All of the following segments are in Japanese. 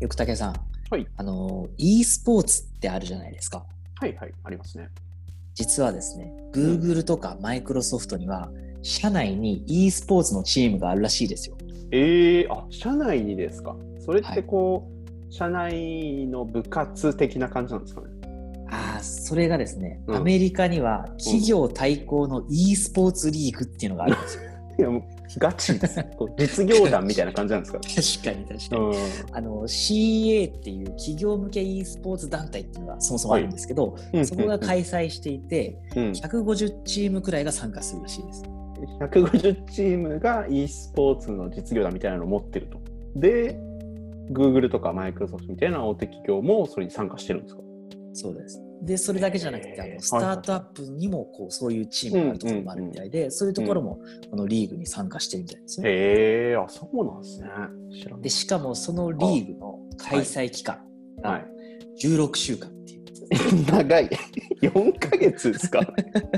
よく武さん、はい。あの、e スポーツってあるじゃないですか。はいはい、ありますね。実はですね、Google とか Microsoft には、社内に e スポーツのチームがあるらしいですよ。えー、あ、社内にですか？それっはいてこう、社内の部活的な感じなんですかね？ああ、それがですね、うんアメリカには企業対抗の e スポーツリーグっていうのがあるんですよ。いや、もうガチです。こう 実業団みたいな感じなんですか？確かに確かに。うん。あの CA っていう企業向け e スポーツ団体っていうのがそもそもあるんですけど、うんそこが開催していて、うん、150チームくらいが参加するらしいです。150チームが e スポーツの実業団みたいなのを持ってると。で、Google とか Microsoft みたいな大手企業もそれに参加してるんですか？そうです。で、それだけじゃなくて、あのスタートアップにもこうそういうチームがあるところもあるみたいで、そういうところもこのリーグに参加してるみたいですね。へえー、あ、そうなんですね。で、しかもそのリーグの開催期間がはい。16週間っていう。長い。4ヶ月ですか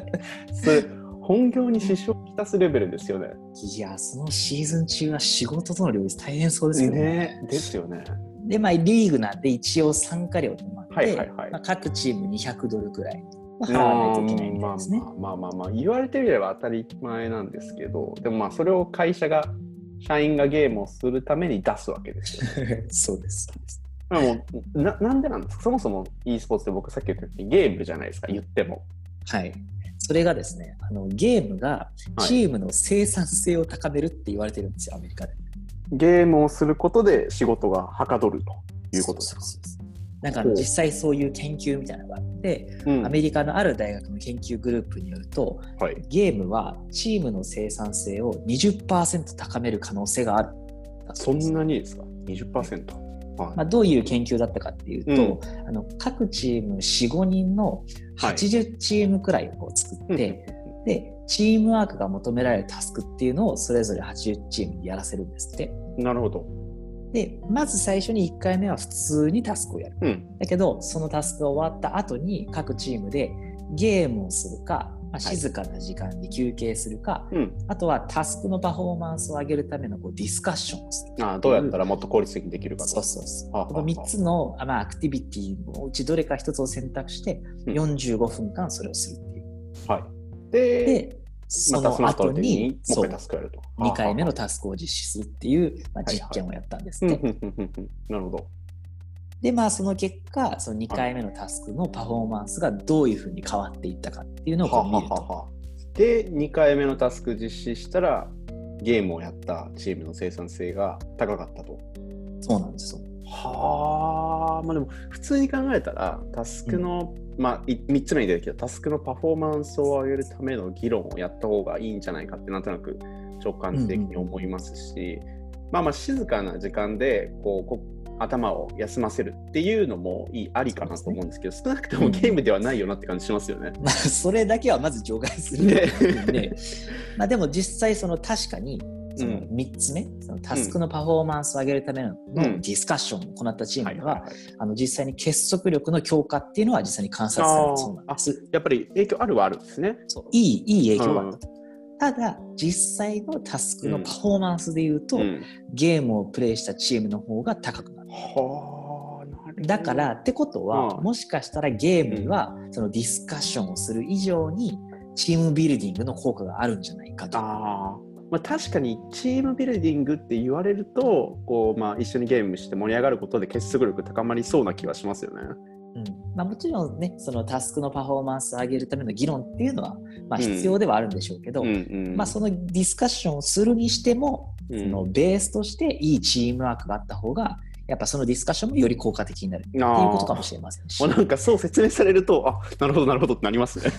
それ、本業に支障をきたすレベルですよね。いや、そのシーズン中は仕事との両立大変そうですよね。ねですよね。で、まあ、リーグなんで一応参加料って、はいはいはいまあ、各チーム200ドルくらいは払わないといけないみたいですね。まあまあまあまあ、言われてみれば当たり前なんですけど、でもまあそれを会社が、社員がゲームをするために出すわけですよ、ね。そうです。そうですまあもうななんでなんですか？そもそも e スポーツって僕さっき言ったようにゲームじゃないですか、言っても。はい。それがですね、あのゲームがチームの生産性を高めるって言われてるんですよ、アメリカで。ゲームをすることで仕事がはかどるということですか？なんか実際そういう研究みたいなのがあって、うんアメリカのある大学の研究グループによると、はい。ゲームはチームの生産性を20%高める可能性がある。そんなにですか ?20%。はいまあ、どういう研究だったかっていうと、あの各チーム4、5人のはい80チームくらいを作って、で、チームワークが求められるタスクっていうのをそれぞれ80チームにやらせるんですって。なるほど。で、まず最初に1回目は普通にタスクをやる。うん。だけど、そのタスクが終わった後に各チームでゲームをするか、まあ、静かな時間に休憩するか、うん。あとはタスクのパフォーマンスを上げるためのこうディスカッションをする。あどうやったらもっと効率的にできるかと。そうそうそう。この3つのあまあアクティビティのうちどれか1つを選択してうん45分間それをするっていう。はい。で、で、その後にそう一回タスクやると。2回目のタタスクを実施するっていう、まあ、実験をやったんですスって。なるほど。で、まあその結果、その2回目のタスクのパフォーマンスがどういうふうに変わっていったかっていうのをこう見ると。はで、2回目のタスク実施したら、ゲームをやったチームの生産性が高かったと。そうなんですよ。はあ、まあでも普通に考えたら、タスクの、まあ3つ目に出てきたタスクのパフォーマンスを上げるための議論をやった方がいいんじゃないかってなんとなく直感的に思いますし、まあまあ静かな時間でこうこ頭を休ませるっていうのもいいありかなと思うんですけど、少なくともゲームではないよなって感じしますよね。まあ それだけはまず除外する ね。まあでも実際その確かにそのうん。3つ目、そのタスクのパフォーマンスを上げるためのうん。ディスカッションを行ったチームでは、あの実際に結束力の強化っていうのは実際に観察されたそうなんです。やっぱり影響あるはあるんですね。そう。いいいい影響があった。と。ただ、実際のタスクのパフォーマンスで言うと、うん。ゲームをプレイしたチームの方が高くなる。はあ、なるだから、ってことは、うん。もしかしたらゲームはそのディスカッションをする以上にチームビルディングの効果があるんじゃないかと。まあ、確かにチームビルディングって言われるとこう、まあ、一緒にゲームして盛り上がることで結束力高まりそうな気はしますよね。うんまあ、もちろんね、そのタスクのパフォーマンスを上げるための議論っていうのは、まあ、うん必要ではあるんでしょうけど、まあ、そのディスカッションをするにしても、うんそのベースとしていいチームワークがあった方が、やっぱそのディスカッションもより効果的になるっていうことかもしれませんしなんかそう説明されるとあなるほどなるほどってなりますね。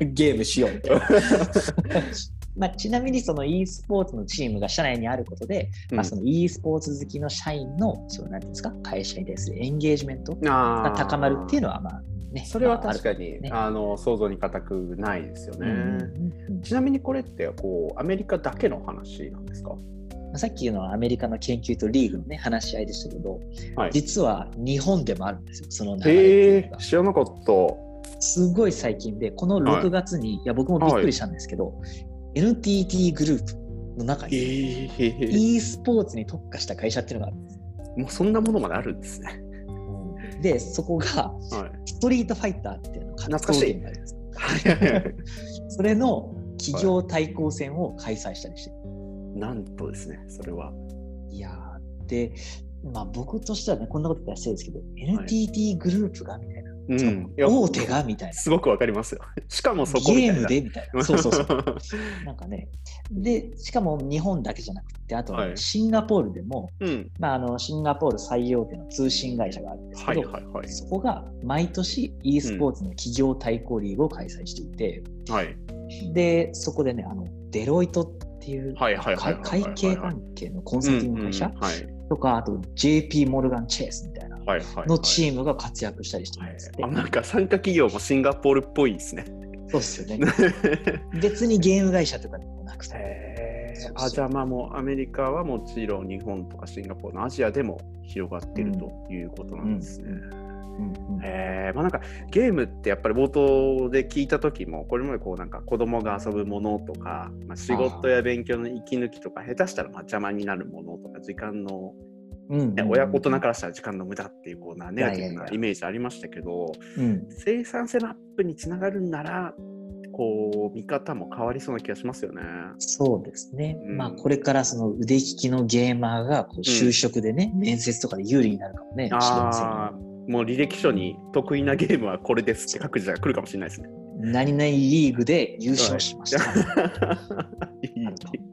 ゲームしようみたいな。まあ、ちなみにその e スポーツのチームが社内にあることで、まあ、その e スポーツ好きの社員のそのなんていうんですか会社に対するエンゲージメントがが高まるっていうのはまあねそれは確かに、ね。あの想像に難くないですよね。うんちなみにこれってこうアメリカだけの話なんですか？まあさっきのアメリカの研究とリーグのね話し合いでしたけど、はい。実は日本でもあるんですよその流れって知らなかった。すごい最近でこの6月に、い、や僕もびっくりしたんですけど、NTT グループの中にえ e スポーツに特化した会社っていうのがあるんですもうそんなものまであるんですね。で、そこが、はい。ストリートファイターっていうの懐かしい。それの企業対抗戦を開催したりして。なんとですね、それは。いやーで、まあ僕としてはね、こんなこと言ったら失礼ですけど、NTT グループがみたいな、うん。大手がみたいな。すごくわかりますよ。しかもそこ。ゲームでみたいな。そうそうそう。なんかね、で、しかも日本だけじゃなくて、あとはいシンガポールでも、うん。まあ、あのシンガポール最大手の通信会社があるんですはけど、いはいはい。そこが毎年 e スポーツの企業対抗リーグを開催していて、はい。で、そこでね、あのデロイトっていう会会計関係のコンサルティング会社。とか、あと JP モルガン・チェイスみたいな。のチームが活躍したりしてるんですなんか参加企業もシンガポールっぽいですね。そうですよね。別にゲーム会社とかでもなくて。あじゃあまあもうアメリカはもちろん日本とかシンガポールのアジアでも広がっているということなんですね。うんうんへえまあなんかゲームってやっぱり冒頭で聞いた時もこれまでこうなんか子供が遊ぶものとか、まあ、仕事や勉強の息抜きとか下手したらまあ邪魔になるものとか時間の、うんね親大人からしたら時間の無駄っていうこうなネガティブないイメージありましたけどうん。生産性のアップにつながるんならこう見方も変わりそうな気がしますよね。そうですね。うん。まあ、これからその腕利きのゲーマーがこう就職でね、面接とかで有利になるかもね、しれませもう履歴書に得意なゲームはこれですって書く時代が来るかもしれないですね。何々リーグで優勝しました。いい